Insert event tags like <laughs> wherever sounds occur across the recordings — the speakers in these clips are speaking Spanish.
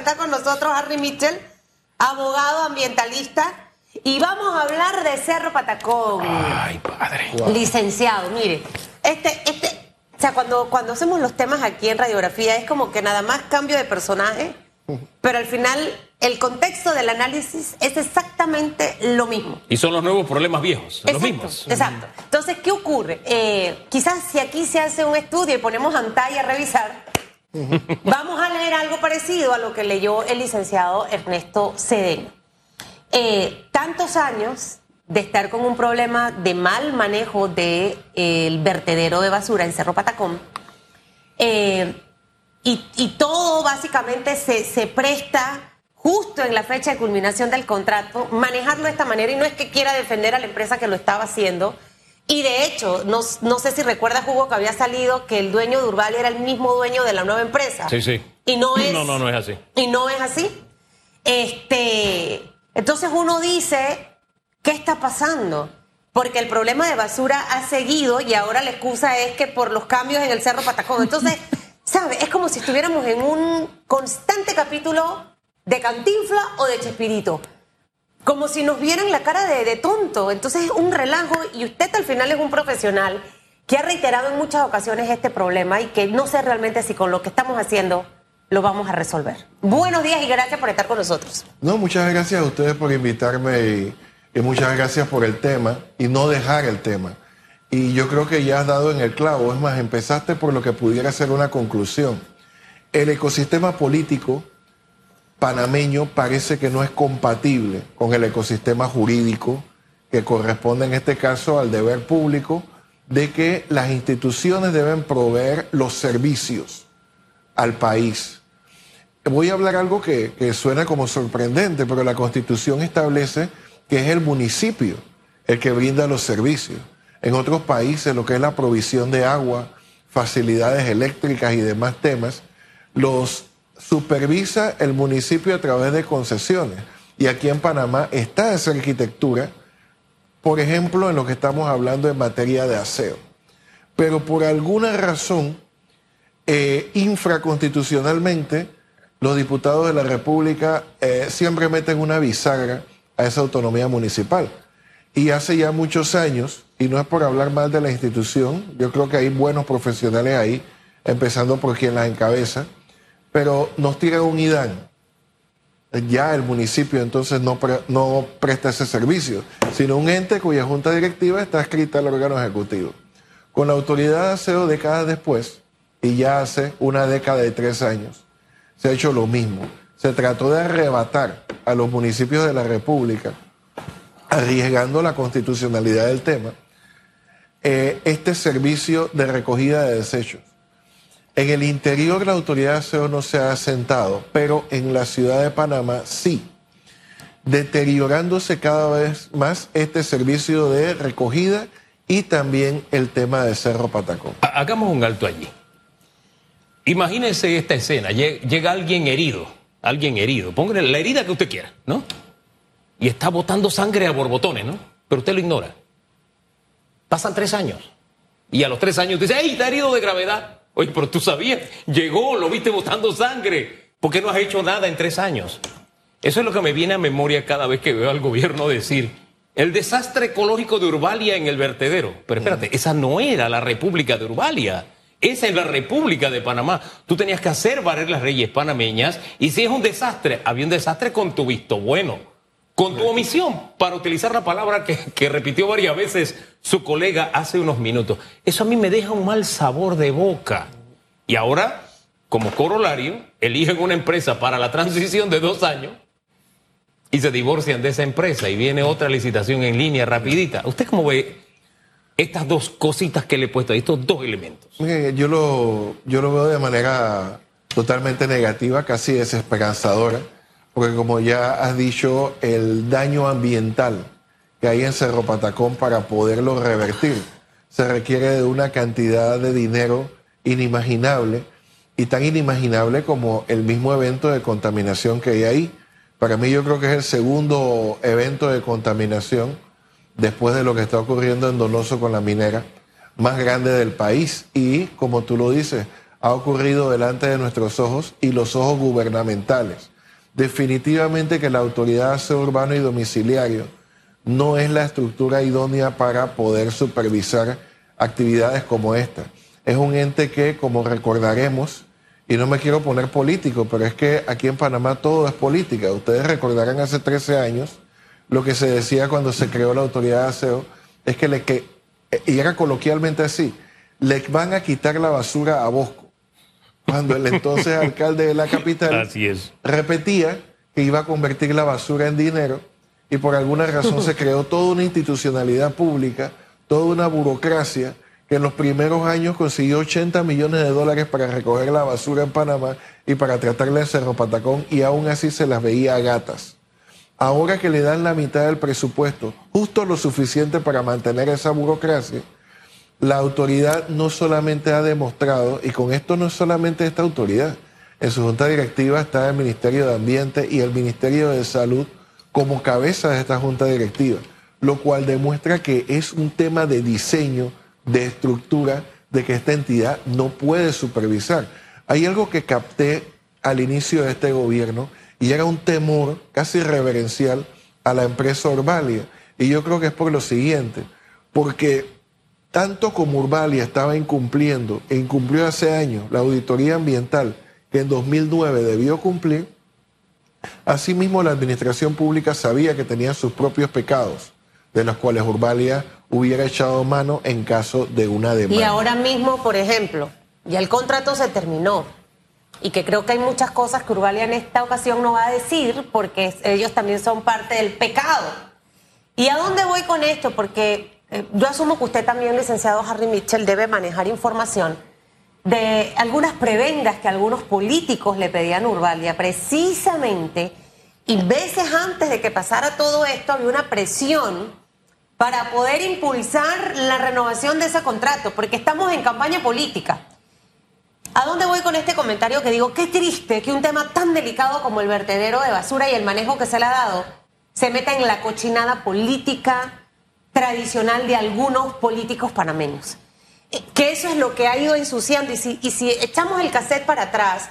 está con nosotros Harry Mitchell, abogado ambientalista. Y vamos a hablar de Cerro Patacón. Ay, padre. Licenciado, mire, este, este, o sea, cuando, cuando hacemos los temas aquí en radiografía es como que nada más cambio de personaje, pero al final el contexto del análisis es exactamente lo mismo. Y son los nuevos problemas viejos, los Exacto, mismos. Exacto. Entonces, ¿qué ocurre? Eh, quizás si aquí se hace un estudio y ponemos pantalla a revisar, vamos a leer algo parecido a lo que leyó el licenciado Ernesto Cedeño. Eh, tantos años de estar con un problema de mal manejo del vertedero de basura en Cerro Patacón. eh, y, y todo básicamente se, se presta justo en la fecha de culminación del contrato, manejarlo de esta manera y no es que quiera defender a la empresa que lo estaba haciendo. Y de hecho, no, no sé si recuerdas, Hugo, que había salido que el dueño de Urbal era el mismo dueño de la nueva empresa. Sí, sí. Y no es. No, no, no es así. Y no es así. Este, entonces uno dice, ¿qué está pasando? Porque el problema de basura ha seguido y ahora la excusa es que por los cambios en el Cerro Patacón. Entonces, <laughs> ¿sabe? Es como si estuviéramos en un constante capítulo de Cantinfla o de Chespirito. Como si nos vieran la cara de, tonto. Entonces es un relajo y usted al final es un profesional que ha reiterado en muchas ocasiones este problema y que no sé realmente si con lo que estamos haciendo lo vamos a resolver. Buenos días y gracias por estar con nosotros. No, muchas gracias a ustedes por invitarme y muchas gracias por el tema y no dejar el tema. Y yo creo que ya has dado en el clavo, es más, empezaste por lo que pudiera ser una conclusión. El ecosistema político panameño parece que no es compatible con el ecosistema jurídico que corresponde en este caso al deber público de que las instituciones deben proveer los servicios al país. Voy a hablar algo que, suena como sorprendente, pero la constitución establece que es el municipio el que brinda los servicios. En otros países, lo que es la provisión de agua, facilidades eléctricas y demás temas, los supervisa el municipio a través de concesiones. Y aquí en Panamá está esa arquitectura, por ejemplo, en lo que estamos hablando en materia de aseo. Pero por alguna razón, eh, infraconstitucionalmente, los diputados de la República eh, siempre meten una bisagra a esa autonomía municipal. Y hace ya muchos años, y no es por hablar mal de la institución, yo creo que hay buenos profesionales ahí, empezando por quien las encabeza, pero nos tiran un IDAN. Ya el municipio entonces no, no presta ese servicio, sino un ente cuya junta directiva está escrita al órgano ejecutivo. Con la autoridad de aseo décadas después, y ya hace una década y tres años, se ha hecho lo mismo. Se trató de arrebatar a los municipios de la República, arriesgando la constitucionalidad del tema, eh, este servicio de recogida de desechos. En el interior la autoridad de aseo no se ha asentado, pero en la ciudad de Panamá sí, deteriorándose cada vez más este servicio de recogida y también el tema de Cerro Patacón. Ha- Hagamos un alto allí. Imagínense esta escena. Lle- Llega alguien herido, alguien herido. Póngale la herida que usted quiera, ¿no? Y está botando sangre a borbotones, ¿no? Pero usted lo ignora. Pasan tres años. Y a los tres años dice, ¡ay, está herido de gravedad! Oye, pero tú sabías, llegó, lo viste botando sangre. ¿Por qué no has hecho nada en tres años? Eso es lo que me viene a memoria cada vez que veo al gobierno decir el desastre ecológico de Urbalia en el vertedero. Pero espérate, esa no era la República de Urbalia. Esa es la República de Panamá. Tú tenías que hacer valer las leyes panameñas y si es un desastre, había un desastre con tu visto bueno, con tu omisión, para utilizar la palabra que, repitió varias veces su colega hace unos minutos. Eso a mí me deja un mal sabor de boca. Y ahora, como corolario, eligen una empresa para la transición de dos años y se divorcian de esa empresa y viene otra licitación en línea rapidita. ¿Usted cómo ve estas dos cositas que le he puesto ahí, estos dos elementos? Yo lo, yo lo veo de manera totalmente negativa, casi desesperanzadora, porque como ya has dicho, el daño ambiental que hay en Cerro Patacón para poderlo revertir se requiere de una cantidad de dinero inimaginable y tan inimaginable como el mismo evento de contaminación que hay ahí. Para mí yo creo que es el segundo evento de contaminación después de lo que está ocurriendo en Donoso con la minera más grande del país y, como tú lo dices, ha ocurrido delante de nuestros ojos y los ojos gubernamentales. Definitivamente que la autoridad de aseo urbano y domiciliario no es la estructura idónea para poder supervisar actividades como esta. Es un ente que, como recordaremos, y no me quiero poner político, pero es que aquí en Panamá todo es política. Ustedes recordarán hace 13 años lo que se decía cuando se creó la autoridad de aseo, es que, le, que y era coloquialmente así, le van a quitar la basura a Bosco. Cuando el entonces alcalde de la capital repetía que iba a convertir la basura en dinero y por alguna razón se creó toda una institucionalidad pública, toda una burocracia que en los primeros años consiguió 80 millones de dólares para recoger la basura en Panamá y para tratarla en Cerro Patacón y aún así se las veía a gatas. Ahora que le dan la mitad del presupuesto, justo lo suficiente para mantener esa burocracia, la autoridad no solamente ha demostrado, y con esto no es solamente esta autoridad, en su junta directiva está el Ministerio de Ambiente y el Ministerio de Salud como cabeza de esta junta directiva, lo cual demuestra que es un tema de diseño, de estructura, de que esta entidad no puede supervisar. Hay algo que capté al inicio de este gobierno y era un temor casi reverencial a la empresa Orbalia. Y yo creo que es por lo siguiente, porque tanto como Urbalia estaba incumpliendo, e incumplió hace años la auditoría ambiental que en 2009 debió cumplir, asimismo la administración pública sabía que tenía sus propios pecados, de los cuales Urbalia hubiera echado mano en caso de una demanda. Y ahora mismo, por ejemplo, ya el contrato se terminó y que creo que hay muchas cosas que Urbalia en esta ocasión no va a decir porque ellos también son parte del pecado. ¿Y a dónde voy con esto? Porque eh, yo asumo que usted también, licenciado Harry Mitchell, debe manejar información de algunas prebendas que algunos políticos le pedían a Urbalia, precisamente, y veces antes de que pasara todo esto había una presión para poder impulsar la renovación de ese contrato, porque estamos en campaña política. ¿A dónde voy con este comentario que digo, qué triste que un tema tan delicado como el vertedero de basura y el manejo que se le ha dado se meta en la cochinada política tradicional de algunos políticos panameños? Eh, que eso es lo que ha ido ensuciando. Y si, y si echamos el cassette para atrás,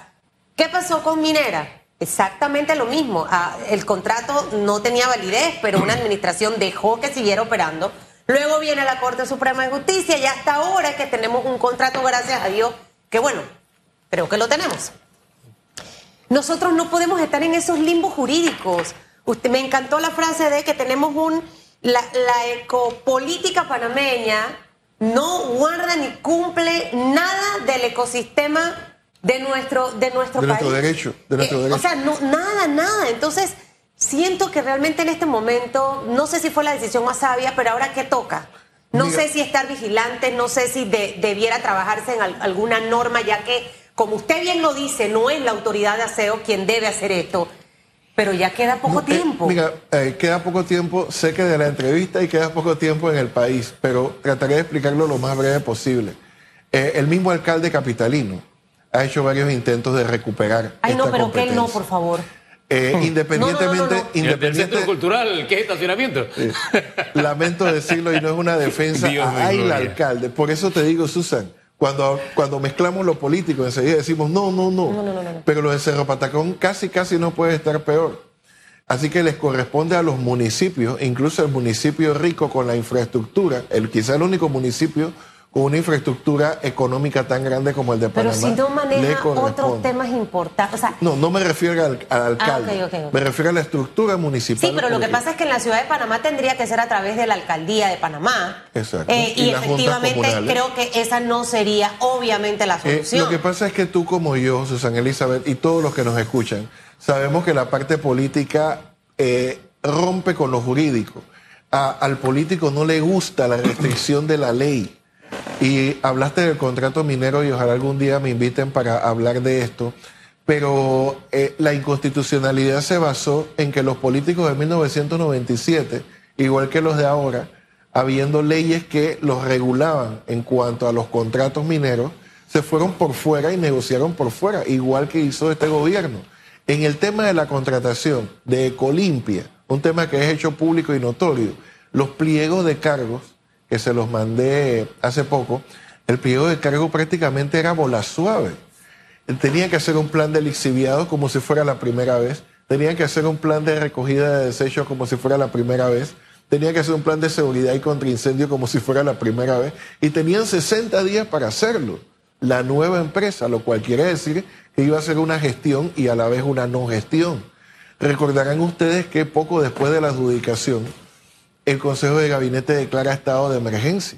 ¿qué pasó con Minera? Exactamente lo mismo. Ah, el contrato no tenía validez, pero una administración dejó que siguiera operando. Luego viene la Corte Suprema de Justicia y hasta ahora que tenemos un contrato, gracias a Dios, que bueno, creo que lo tenemos. Nosotros no podemos estar en esos limbos jurídicos. Usted, me encantó la frase de que tenemos un la, ecopolítica panameña no guarda ni cumple nada del ecosistema de nuestro de nuestro de país. Nuestro derecho, de nuestro eh, derecho. O sea, no, nada, nada. Entonces, siento que realmente en este momento, no sé si fue la decisión más sabia, pero ahora qué toca. No sé si estar vigilante, no sé si debiera trabajarse en alguna norma, ya que, como usted bien lo dice, no es la autoridad de aseo quien debe hacer esto. Pero ya queda poco eh, tiempo. mira, eh, queda poco tiempo, sé que de la entrevista y queda poco tiempo en el país, pero trataré de explicarlo lo más breve posible. Eh, el mismo alcalde capitalino ha hecho varios intentos de recuperar. Ay, no, pero que él no, por favor. <laughs> independientemente, no, centro cultural, ¿qué es estacionamiento? lamento decirlo y no es una defensa al alcalde. Por eso te digo, Susan, cuando, cuando mezclamos lo político, enseguida decimos, no, no, no. Pero lo de Cerro Patacón casi, casi no puede estar peor. Así que les corresponde a los municipios, incluso el municipio rico con la infraestructura, el quizá el único municipio con una infraestructura económica tan grande como el de Panamá. Pero si no maneja otros temas importantes. no, no me refiero al, alcalde. Ah, me refiero a la estructura municipal. Sí, pero lo que pasa es que en la ciudad de Panamá tendría que ser a través de la alcaldía de Panamá. Exacto. Eh, y, efectivamente creo que esa no sería obviamente la eh, solución. lo que pasa es que tú como yo, Susana Elizabeth, y todos los que nos escuchan, sabemos que la parte política eh, rompe con lo jurídico. al político no le gusta la restricción de la ley. Y hablaste del contrato minero y ojalá algún día me inviten para hablar de esto. Pero eh, la inconstitucionalidad se basó en que los políticos de 1997, igual que los de ahora, habiendo leyes que los regulaban en cuanto a los contratos mineros, se fueron por fuera y negociaron por fuera, igual que hizo este gobierno. En el tema de la contratación de Ecolimpia, un tema que es hecho público y notorio, los pliegos de cargos que se los mandé hace poco, el pliego de cargo prácticamente era bola suave. tenían que hacer un plan de lixiviado como si fuera la primera vez, tenían que hacer un plan de recogida de desechos como si fuera la primera vez, tenían que hacer un plan de seguridad y contra incendio como si fuera la primera vez, y tenían 60 días para hacerlo. La nueva empresa, lo cual quiere decir que iba a ser una gestión y a la vez una no gestión. Recordarán ustedes que poco después de la adjudicación, el Consejo de Gabinete declara estado de emergencia.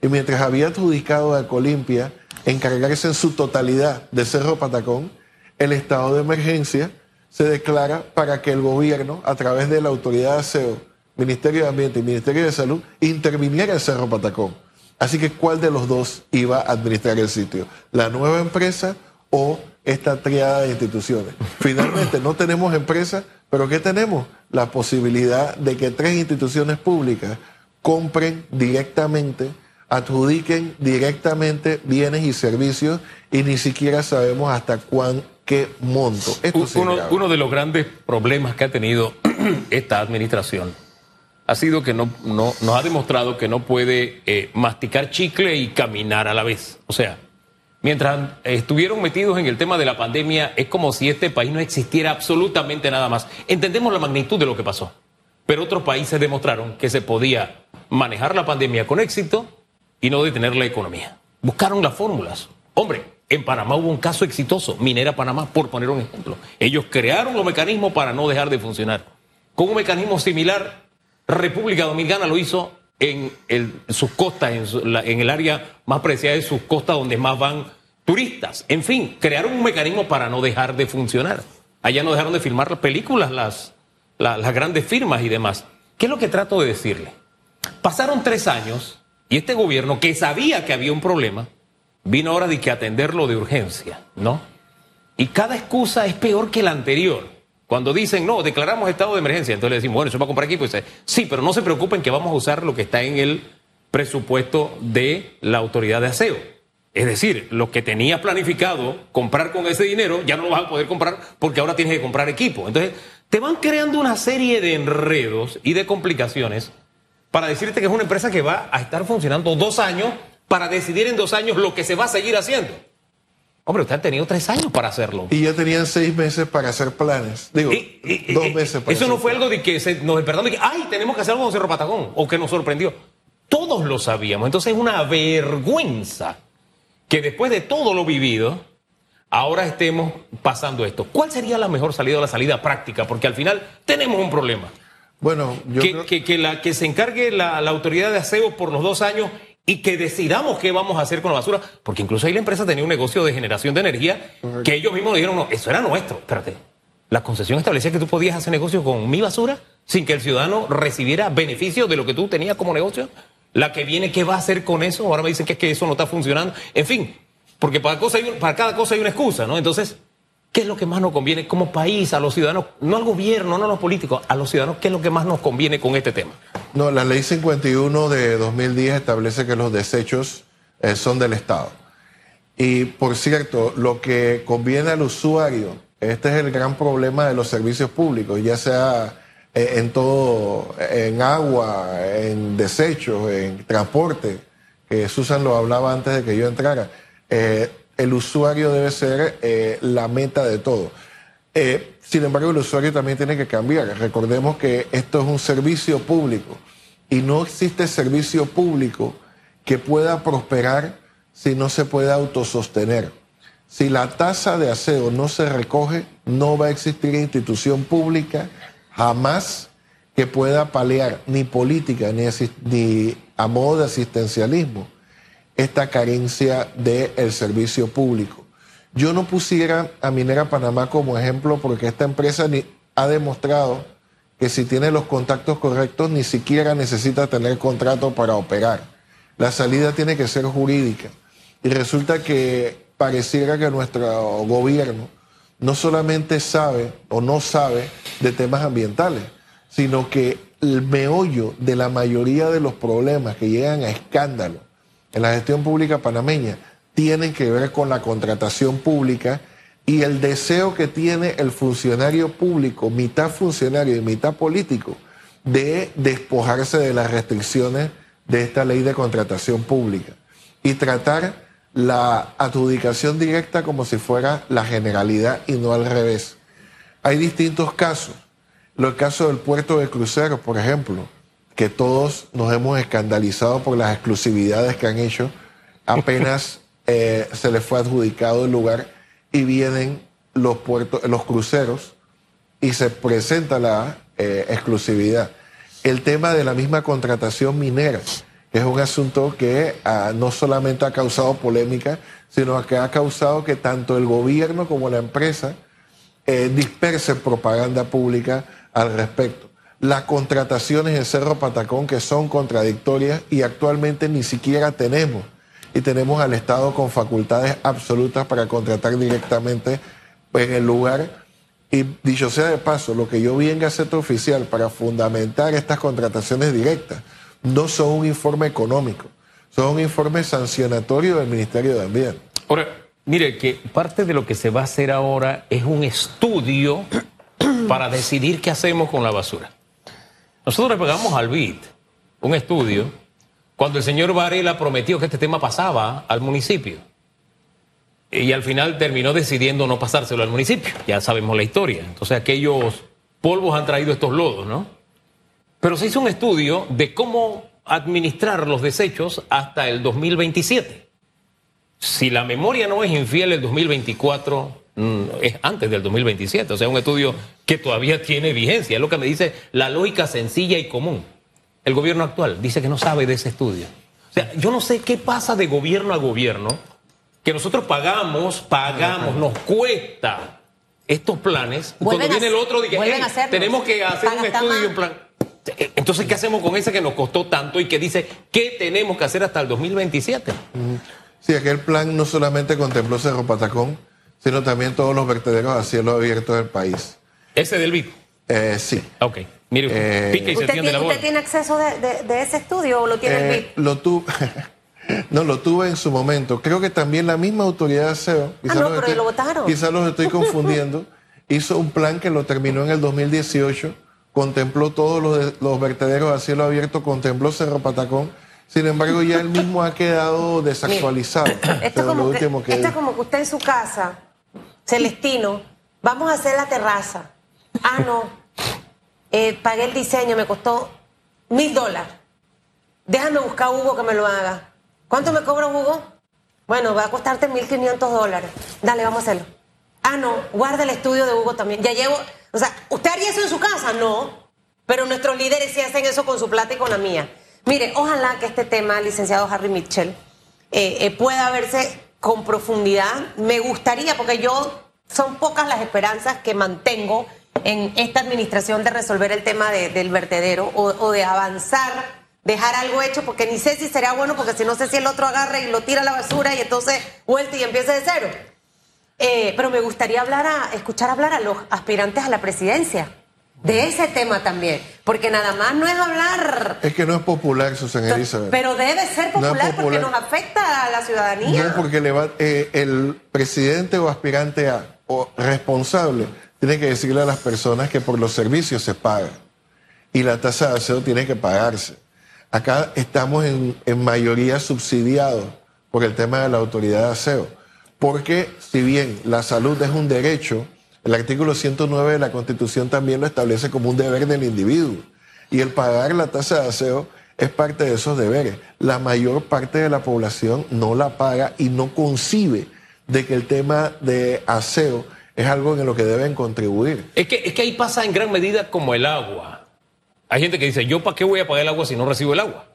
Y mientras había adjudicado a Colimpia encargarse en su totalidad de Cerro Patacón, el estado de emergencia se declara para que el gobierno, a través de la autoridad de aseo, Ministerio de Ambiente y Ministerio de Salud, interviniera en Cerro Patacón. Así que, ¿cuál de los dos iba a administrar el sitio? ¿La nueva empresa o esta triada de instituciones? <coughs> Finalmente, no tenemos empresa, pero ¿qué tenemos? La posibilidad de que tres instituciones públicas compren directamente adjudiquen directamente bienes y servicios y ni siquiera sabemos hasta cuán qué monto. uno, de los grandes problemas que ha tenido <clears throat> esta administración ha sido que no, no, nos ha demostrado que no puede eh, masticar chicle y caminar a la vez. O sea, mientras estuvieron metidos en el tema de la pandemia, es como si este país no existiera absolutamente nada más. Entendemos la magnitud de lo que pasó, pero otros países demostraron que se podía manejar la pandemia con éxito y no detener la economía. Buscaron las fórmulas. Hombre, en Panamá hubo un caso exitoso, Minera Panamá, por poner un ejemplo. Ellos crearon los mecanismos para no dejar de funcionar. Con un mecanismo similar, República Dominicana lo hizo en, sus costas, en, el área más preciada de sus costas, donde más van turistas. En fin, crearon un mecanismo para no dejar de funcionar. Allá no dejaron de filmar las películas, las, las grandes firmas y demás. ¿Qué es lo que trato de decirle? Pasaron tres años y este gobierno, que sabía que había un problema, vino ahora de que atenderlo de urgencia, ¿no? Y cada excusa es peor que la anterior. Cuando dicen, no, declaramos estado de emergencia, entonces le decimos, bueno, eso va a comprar equipo. Y dice, sí, pero no se preocupen que vamos a usar lo que está en el presupuesto de la autoridad de aseo. Es decir, lo que tenías planificado comprar con ese dinero, ya no lo vas a poder comprar porque ahora tienes que comprar equipo. Entonces, te van creando una serie de enredos y de complicaciones para decirte que es una empresa que va a estar funcionando dos años para decidir en dos años lo que se va a seguir haciendo. Hombre, usted ha tenido tres años para hacerlo. Y ya tenían seis meses para hacer planes. Digo, dos meses para Eso no fue algo de que se, nos despertamos de que, ay, tenemos que hacer algo con Cerro Patagón, o que nos sorprendió. Todos lo sabíamos. Entonces es una vergüenza que después de todo lo vivido, ahora estemos pasando esto. ¿Cuál sería la mejor salida o la salida práctica? Porque al final tenemos un problema. Bueno, yo que, creo... que, la, que se encargue la, autoridad de aseo por los dos años y que decidamos qué vamos a hacer con la basura, porque incluso ahí la empresa tenía un negocio de generación de energía que ellos mismos dijeron, no, eso era nuestro. Espérate, la concesión establecía que tú podías hacer negocio con mi basura sin que el ciudadano recibiera beneficio de lo que tú tenías como negocio. La que viene, ¿qué va a hacer con eso? Ahora me dicen que es que eso no está funcionando. En fin, porque para, cada cosa hay una excusa, ¿no? Entonces, ¿Qué es lo que más nos conviene como país, a los ciudadanos, no al gobierno, no a los políticos, a los ciudadanos, qué es lo que más nos conviene con este tema? No, la ley 51 de 2010 establece que los desechos eh, son del Estado. Y por cierto, lo que conviene al usuario, este es el gran problema de los servicios públicos, ya sea eh, en todo, en agua, en desechos, en transporte, que Susan lo hablaba antes de que yo entrara. Eh, el usuario debe ser la meta de todo. Eh, sin embargo, el usuario también tiene que cambiar. Recordemos que esto es un servicio público y no existe servicio público que pueda prosperar si no se puede autosostener. Si la tasa de aseo no se recoge, no va a existir institución pública jamás que pueda paliar ni política ni, ni a modo de asistencialismo esta carencia del servicio público. Yo no pusiera a Minera Panamá como ejemplo porque esta empresa ha demostrado que si tiene los contactos correctos ni siquiera necesita tener contrato para operar. La salida tiene que ser jurídica. Y resulta que pareciera que nuestro gobierno no solamente sabe o no sabe de temas ambientales, sino que el meollo de la mayoría de los problemas que llegan a escándalo en la gestión pública panameña tienen que ver con la contratación pública y el deseo que tiene el funcionario público, mitad funcionario y mitad político, de despojarse de las restricciones de esta ley de contratación pública y tratar la adjudicación directa como si fuera la generalidad y no al revés. Hay distintos casos. El caso del puerto de cruceros, por ejemplo, que todos nos hemos escandalizado por las exclusividades que han hecho, apenas eh, se les fue adjudicado el lugar y vienen los puertos, los cruceros y se presenta la eh, exclusividad. El tema de la misma contratación minera, es un asunto que ah, no solamente ha causado polémica, sino que ha causado que tanto el gobierno como la empresa eh, dispersen propaganda pública al respecto. Las contrataciones en Cerro Patacón que son contradictorias y actualmente ni siquiera tenemos. Y tenemos al Estado con facultades absolutas para contratar directamente en el lugar. Y dicho sea de paso, lo que yo vi en Gaceta Oficial para fundamentar estas contrataciones directas no son un informe económico, son un informe sancionatorio del Ministerio de Ambiente. Ahora, mire que parte de lo que se va a hacer ahora es un estudio <clears throat> para decidir qué hacemos con la basura. Nosotros le pegamos al BID un estudio cuando el señor Varela prometió que este tema pasaba al municipio. Y al final terminó decidiendo no pasárselo al municipio. Ya sabemos la historia. Entonces aquellos polvos han traído estos lodos, ¿no? Pero se hizo un estudio de cómo administrar los desechos hasta el 2027. Si la memoria no es infiel, el 2024 mm, es antes del 2027. O sea, un estudio que todavía tiene vigencia. Es lo que me dice la lógica sencilla y común. El gobierno actual dice que no sabe de ese estudio. O sea, yo no sé qué pasa de gobierno a gobierno que nosotros pagamos, pagamos, nos cuesta estos planes. cuando viene el otro, dice, tenemos que hacer un estudio y un plan. Entonces, ¿qué hacemos con ese que nos costó tanto y que dice qué tenemos que hacer hasta el 2027? Sí, aquel plan no solamente contempló Cerro Patacón, sino también todos los vertederos a cielo abierto del país. ¿Ese del BID? Eh, sí. Ok. Mire, eh, pica y se tiene, la ¿Usted tiene acceso de, ese estudio o lo tiene el BID? Lo tuve. <laughs> No, lo tuve en su momento. Creo que también la misma autoridad de aseo, ah, no, pero lo votaron. quizás los estoy confundiendo, <laughs> hizo un plan que lo terminó en el 2018, contempló todos los, los vertederos a cielo abierto, contempló Cerro Patacón. Sin embargo, ya él mismo ha quedado desactualizado. esto, es como que, esto es como que usted en su casa, Celestino, vamos a hacer la terraza. Ah, no. Eh, pagué el diseño, me costó mil dólares. Déjame buscar a Hugo que me lo haga. ¿Cuánto me cobra Hugo? Bueno, va a costarte 1.500 dólares. Dale, vamos a hacerlo. Ah, no, guarda el estudio de Hugo también. Ya llevo, o sea, ¿usted haría eso en su casa? No. Pero nuestros líderes sí hacen eso con su plata y con la mía. Mire, ojalá que este tema, licenciado Harry Mitchell, eh, eh, pueda verse con profundidad. Me gustaría, porque yo son pocas las esperanzas que mantengo en esta administración de resolver el tema del vertedero o de avanzar dejar algo hecho porque ni sé si será bueno porque si no sé si el otro agarra y lo tira a la basura y entonces vuelta y empieza de cero. Eh, pero me gustaría hablar a, escuchar hablar a los aspirantes a la presidencia de ese tema también, porque nada más no es hablar. Es que no es popular, Susana Elizabeth. Pero debe ser popular, porque nos afecta a la ciudadanía. No, porque le va, eh, el presidente o aspirante a, o responsable tiene que decirle a las personas que por los servicios se paga y la tasa de aseo tiene que pagarse. Acá estamos en, mayoría subsidiados por el tema de la autoridad de aseo. Porque si bien la salud es un derecho, el artículo 109 de la Constitución también lo establece como un deber del individuo. Y el pagar la tasa de aseo es parte de esos deberes. La mayor parte de la población no la paga y no concibe de que el tema de aseo es algo en lo que deben contribuir. Es que, es que ahí pasa en gran medida como el agua. Hay gente que dice, ¿yo para qué voy a pagar el agua si no recibo el agua?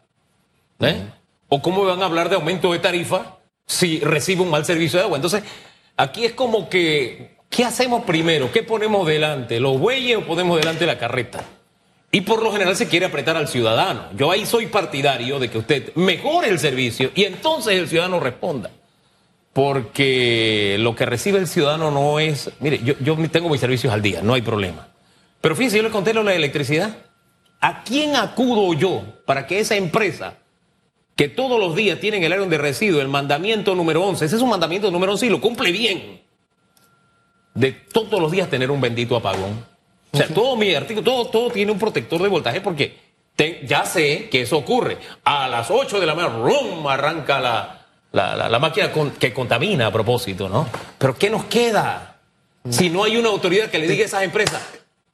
¿Eh? ¿O cómo van a hablar de aumento de tarifa si recibo un mal servicio de agua? Entonces, aquí es como que, ¿qué hacemos primero? ¿Qué ponemos delante? ¿Los bueyes o ponemos delante la carreta? Y por lo general se quiere apretar al ciudadano. Yo ahí soy partidario de que usted mejore el servicio y entonces el ciudadano responda. Porque lo que recibe el ciudadano no es. Mire, yo, yo tengo mis servicios al día, no hay problema. Pero fíjense, yo le conté lo de la electricidad. ¿A quién acudo yo para que esa empresa que todos los días tienen el área de residuo, el mandamiento número 11, ese es un mandamiento número 11 y lo cumple bien, de todos los días tener un bendito apagón? O sea, todo mi artículo, todo, todo tiene un protector de voltaje porque ya sé que eso ocurre. A las 8 de la mañana, ¡rum! arranca la, la, la- la máquina que contamina a propósito, ¿no? Pero ¿qué nos queda? Si no hay una autoridad que le diga a esas empresas,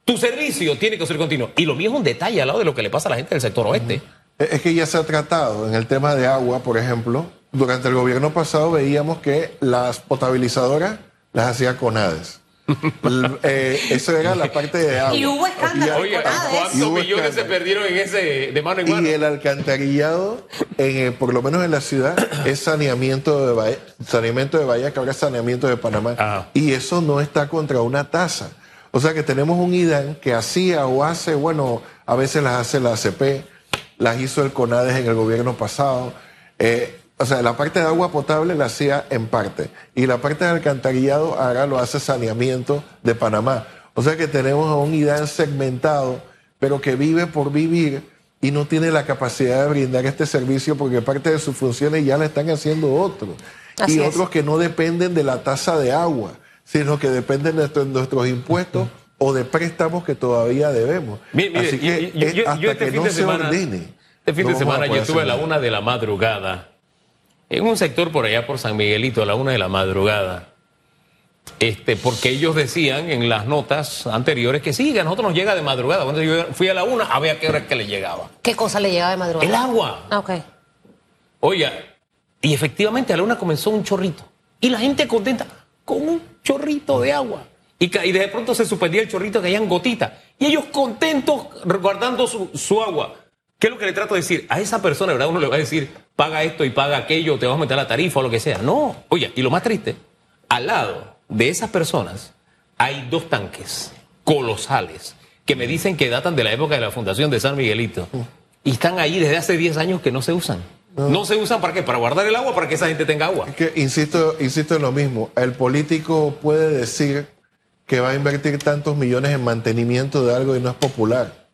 tu servicio tiene que ser continuo. Y lo mismo un detalle al lado de lo que le pasa a la gente del sector oeste. Es es que ya se ha tratado en el tema de agua, por ejemplo. Durante el gobierno pasado veíamos que las potabilizadoras las hacía Conades. <laughs> Eh, eso era la parte de agua. Y hubo escándalo, Oye, ¿cuántos hubo millones se perdieron en ese de mano en mano? Y el alcantarillado, en, eh, por lo menos en la ciudad, es saneamiento de Bahía, saneamiento de Bahía, que ahora es saneamiento de Panamá. Ajá. Y eso no está contra una tasa. O sea que tenemos un IDAN que hacía o hace, bueno, a veces las hace la ACP, las hizo el CONADES en el gobierno pasado. Eh, o sea, la parte de agua potable la hacía en parte. Y la parte de alcantarillado ahora lo hace saneamiento de Panamá. O sea que tenemos a un IDAN segmentado, pero que vive por vivir y no tiene la capacidad de brindar este servicio porque parte de sus funciones ya la están haciendo otros. Así y es. otros que no dependen de la tasa de agua, sino que dependen de nuestro- nuestros impuestos o de préstamos que todavía debemos. Mire, mire, Así que yo, yo- eh, yo- hasta yo este que no se ordene. este fin no de semana yo estuve a la una de la madrugada en un sector por allá por San Miguelito a la una de la madrugada. Este, porque ellos decían en las notas anteriores que sí, que a nosotros nos llega de madrugada. Cuando yo fui a la una, había que hora que le llegaba. ¿Qué cosa le llegaba de madrugada? El agua. Ah, ok. Oiga, y efectivamente a la una comenzó un chorrito. Y la gente contenta con un chorrito de agua. Y, y de pronto se suspendía el chorrito, caían gotitas. Y ellos contentos guardando su, su agua. ¿Qué es lo que le trato de decir? A esa persona, ¿verdad? Uno le va a decir, paga esto y paga aquello, te vas a meter la tarifa o lo que sea. No. Oye, y lo más triste, al lado de esas personas hay dos tanques colosales que me dicen que datan de la época de la fundación de San Miguelito. Y están ahí desde hace 10 años que no se usan. No se usan para qué? Para guardar el agua, para que esa gente tenga agua. Es que insisto, insisto en lo mismo. El político puede decir que va a invertir tantos millones en mantenimiento de algo y no es popular.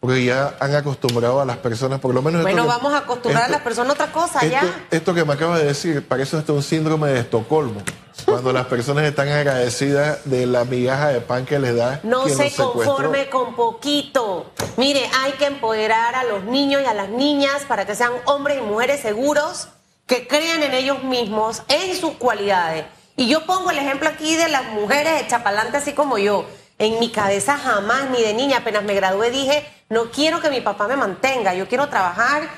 Porque ya han acostumbrado a las personas, por lo menos. Bueno, que- vamos a acostumbrar a las personas a otra cosa, Esto, ya. esto que me acaba de decir, parece hasta un síndrome de Estocolmo. Cuando las personas están agradecidas de la migaja de pan que les da. No se secuestró. conforme con poquito. Mire, hay que empoderar a los niños y a las niñas para que sean hombres y mujeres seguros, que crean en ellos mismos, en sus cualidades. Y yo pongo el ejemplo aquí de las mujeres hechas pa'lante así como yo. En mi cabeza jamás, ni de niña, apenas me gradué, dije, no quiero que mi papá me mantenga, yo quiero trabajar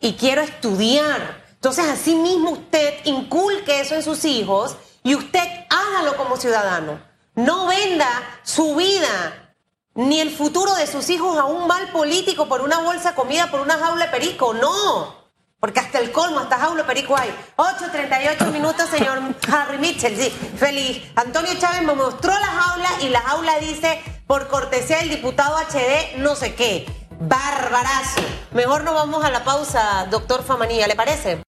y quiero estudiar. Entonces, así mismo usted inculque eso en sus hijos y usted hágalo como ciudadano. No venda su vida ni el futuro de sus hijos a un mal político por una bolsa de comida, por una jaula de perico. No. Porque hasta el colmo, hasta jaula de perico hay. 8.38 minutos, señor Harry Mitchell. Sí, feliz. Antonio Chávez me mostró la jaula y la jaula dice, por cortesía del diputado HD, no sé qué. Barbarazo. Mejor nos vamos a la pausa, doctor Famanía, ¿le parece?